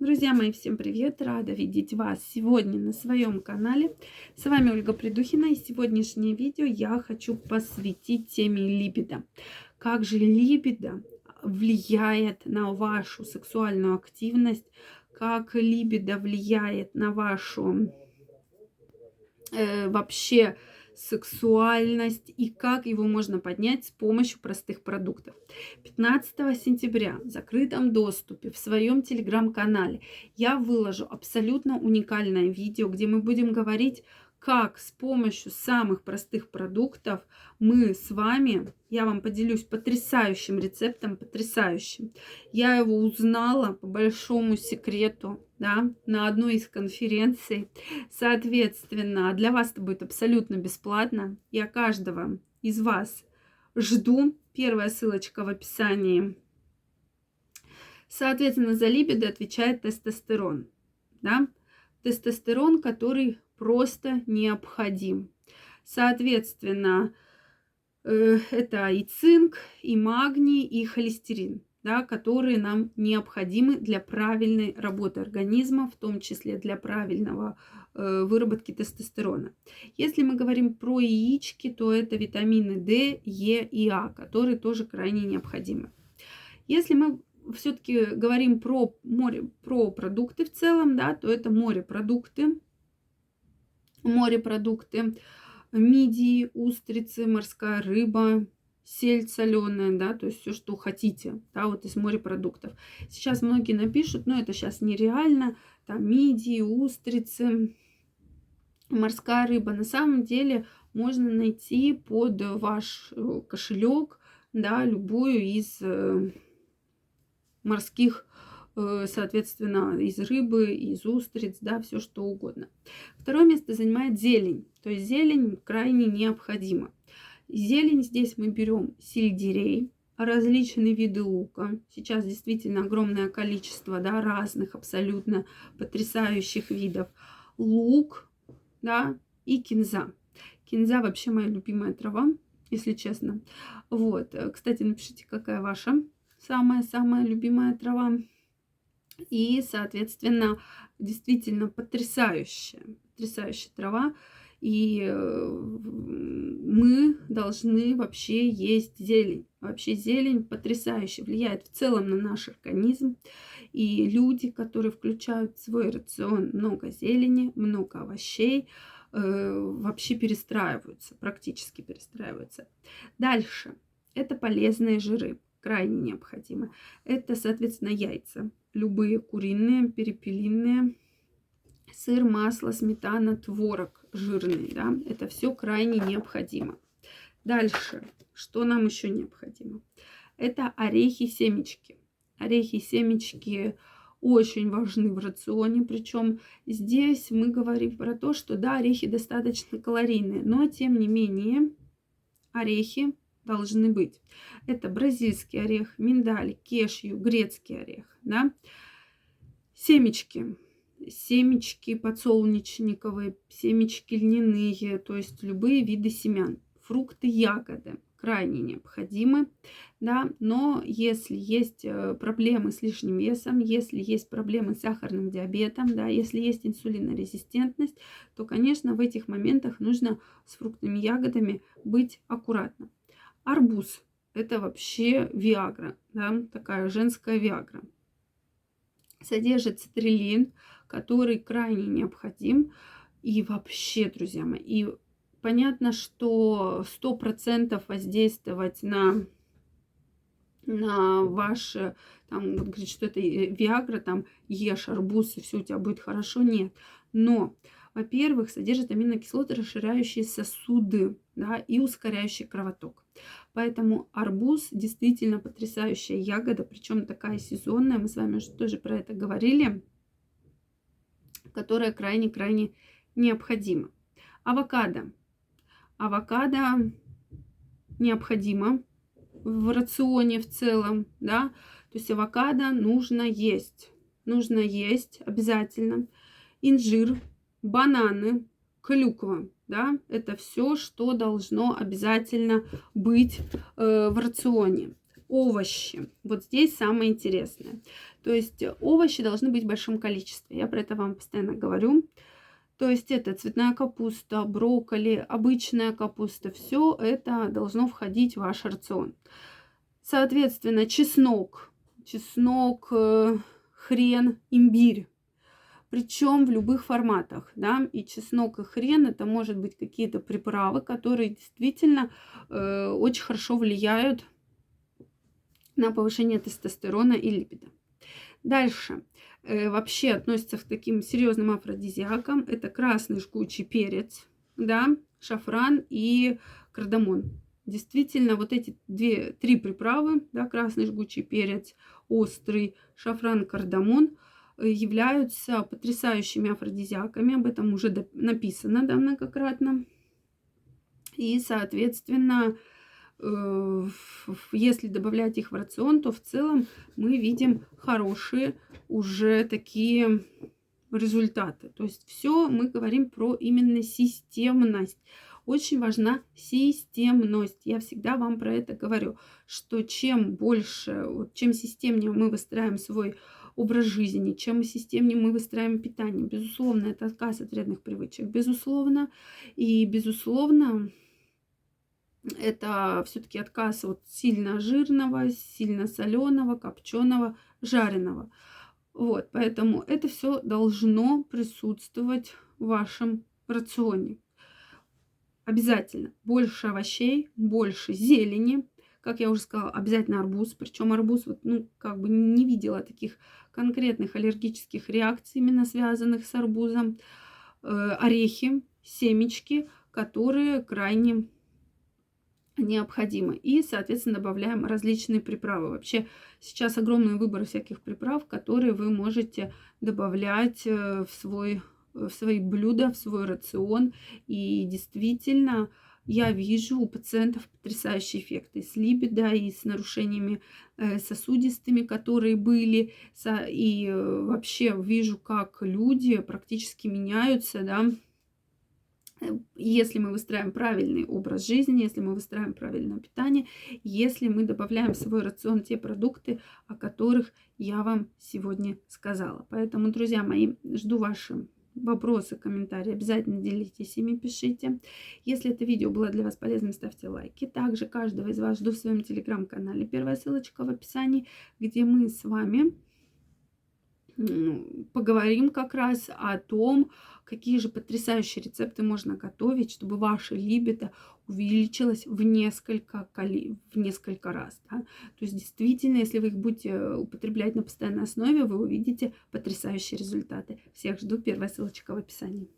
Друзья мои, всем привет! Рада видеть вас сегодня на своем канале. С вами Ольга Придухина и сегодняшнее видео я хочу посвятить теме либидо. Как же либидо влияет на вашу сексуальную активность, как либидо влияет на вашу э, вообще сексуальность и как его можно поднять с помощью простых продуктов. 15 сентября в закрытом доступе в своем телеграм-канале я выложу абсолютно уникальное видео, где мы будем говорить как с помощью самых простых продуктов мы с вами, я вам поделюсь потрясающим рецептом, потрясающим. Я его узнала по большому секрету, да, на одной из конференций. Соответственно, для вас это будет абсолютно бесплатно. Я каждого из вас жду. Первая ссылочка в описании. Соответственно, за либидо отвечает тестостерон. Да? Тестостерон, который просто необходим. Соответственно, э, это и цинк, и магний, и холестерин, да, которые нам необходимы для правильной работы организма, в том числе для правильного э, выработки тестостерона. Если мы говорим про яички, то это витамины D, Е и А, которые тоже крайне необходимы. Если мы все-таки говорим про море, про продукты в целом, да, то это морепродукты, морепродукты, мидии, устрицы, морская рыба, сельдь соленая, да, то есть все, что хотите, да, вот из морепродуктов. Сейчас многие напишут, но это сейчас нереально, там мидии, устрицы, морская рыба. На самом деле можно найти под ваш э, кошелек, да, любую из э, морских Э, соответственно, из рыбы, из устриц, да, все что угодно. Второе место занимает зелень. То есть зелень крайне необходима. Зелень здесь мы берем сельдерей, различные виды лука. Сейчас действительно огромное количество да, разных абсолютно потрясающих видов. Лук да, и кинза. Кинза вообще моя любимая трава, если честно. Вот. Кстати, напишите, какая ваша самая-самая любимая трава. И, соответственно, действительно потрясающая, потрясающая трава. И э, мы должны вообще есть зелень. Вообще зелень потрясающе влияет в целом на наш организм. И люди, которые включают в свой рацион много зелени, много овощей, э, вообще перестраиваются, практически перестраиваются. Дальше. Это полезные жиры крайне необходимо. Это, соответственно, яйца. Любые куриные, перепелиные, сыр, масло, сметана, творог жирный. Да? Это все крайне необходимо. Дальше, что нам еще необходимо? Это орехи, семечки. Орехи, семечки очень важны в рационе. Причем здесь мы говорим про то, что да, орехи достаточно калорийные, но тем не менее орехи должны быть. Это бразильский орех, миндаль, кешью, грецкий орех. Да? Семечки. Семечки подсолнечниковые, семечки льняные, то есть любые виды семян. Фрукты, ягоды крайне необходимы, да, но если есть э, проблемы с лишним весом, если есть проблемы с сахарным диабетом, да, если есть инсулинорезистентность, то, конечно, в этих моментах нужно с фруктами, ягодами быть аккуратным. Арбуз – это вообще виагра, да, такая женская виагра. Содержит цитрилин, который крайне необходим. И вообще, друзья мои, и понятно, что 100% воздействовать на на ваше, там, говорит, что это Виагра, там, ешь арбуз, и все у тебя будет хорошо. Нет. Но во-первых, содержит аминокислоты, расширяющие сосуды да, и ускоряющие кровоток. Поэтому арбуз действительно потрясающая ягода, причем такая сезонная, мы с вами уже тоже про это говорили, которая крайне-крайне необходима. Авокадо. Авокадо необходимо в рационе в целом, да, то есть авокадо нужно есть, нужно есть обязательно. Инжир бананы, клюква, да, это все, что должно обязательно быть э, в рационе. Овощи. Вот здесь самое интересное. То есть овощи должны быть в большом количестве. Я про это вам постоянно говорю. То есть это цветная капуста, брокколи, обычная капуста. Все это должно входить в ваш рацион. Соответственно, чеснок, чеснок, э, хрен, имбирь. Причем в любых форматах, да, и чеснок, и хрен, это может быть какие-то приправы, которые действительно э, очень хорошо влияют на повышение тестостерона и липида. Дальше. Э, вообще относится к таким серьезным афродизиакам. Это красный жгучий перец, да, шафран и кардамон. Действительно, вот эти две, три приправы, да, красный жгучий перец, острый, шафран, кардамон, являются потрясающими афродизиаками. Об этом уже написано, да, многократно. И, соответственно, Э, если добавлять их в рацион, то в целом мы видим хорошие уже такие результаты. То есть все мы говорим про именно системность. Очень важна системность. Я всегда вам про это говорю, что чем больше, чем системнее мы выстраиваем свой образ жизни, чем системнее мы выстраиваем питание, безусловно, это отказ от вредных привычек, безусловно, и безусловно, это все-таки отказ от сильно жирного, сильно соленого, копченого, жареного. Вот, поэтому это все должно присутствовать в вашем рационе. Обязательно больше овощей, больше зелени. Как я уже сказала, обязательно арбуз. Причем арбуз, вот, ну, как бы не видела таких конкретных аллергических реакций, именно связанных с арбузом. Э, орехи, семечки, которые крайне необходимо. И, соответственно, добавляем различные приправы. Вообще сейчас огромный выбор всяких приправ, которые вы можете добавлять э, в, свой, в свои блюда, в свой рацион. И действительно, я вижу у пациентов потрясающий эффект и с либидо, и с нарушениями э, сосудистыми, которые были. И э, вообще вижу, как люди практически меняются, да, если мы выстраиваем правильный образ жизни, если мы выстраиваем правильное питание, если мы добавляем в свой рацион те продукты, о которых я вам сегодня сказала. Поэтому, друзья мои, жду ваши вопросы, комментарии. Обязательно делитесь ими, пишите. Если это видео было для вас полезным, ставьте лайки. Также каждого из вас жду в своем телеграм-канале. Первая ссылочка в описании, где мы с вами поговорим как раз о том, какие же потрясающие рецепты можно готовить, чтобы ваше либидо увеличилось в несколько, коли, в несколько раз. Да? То есть действительно, если вы их будете употреблять на постоянной основе, вы увидите потрясающие результаты. Всех жду. Первая ссылочка в описании.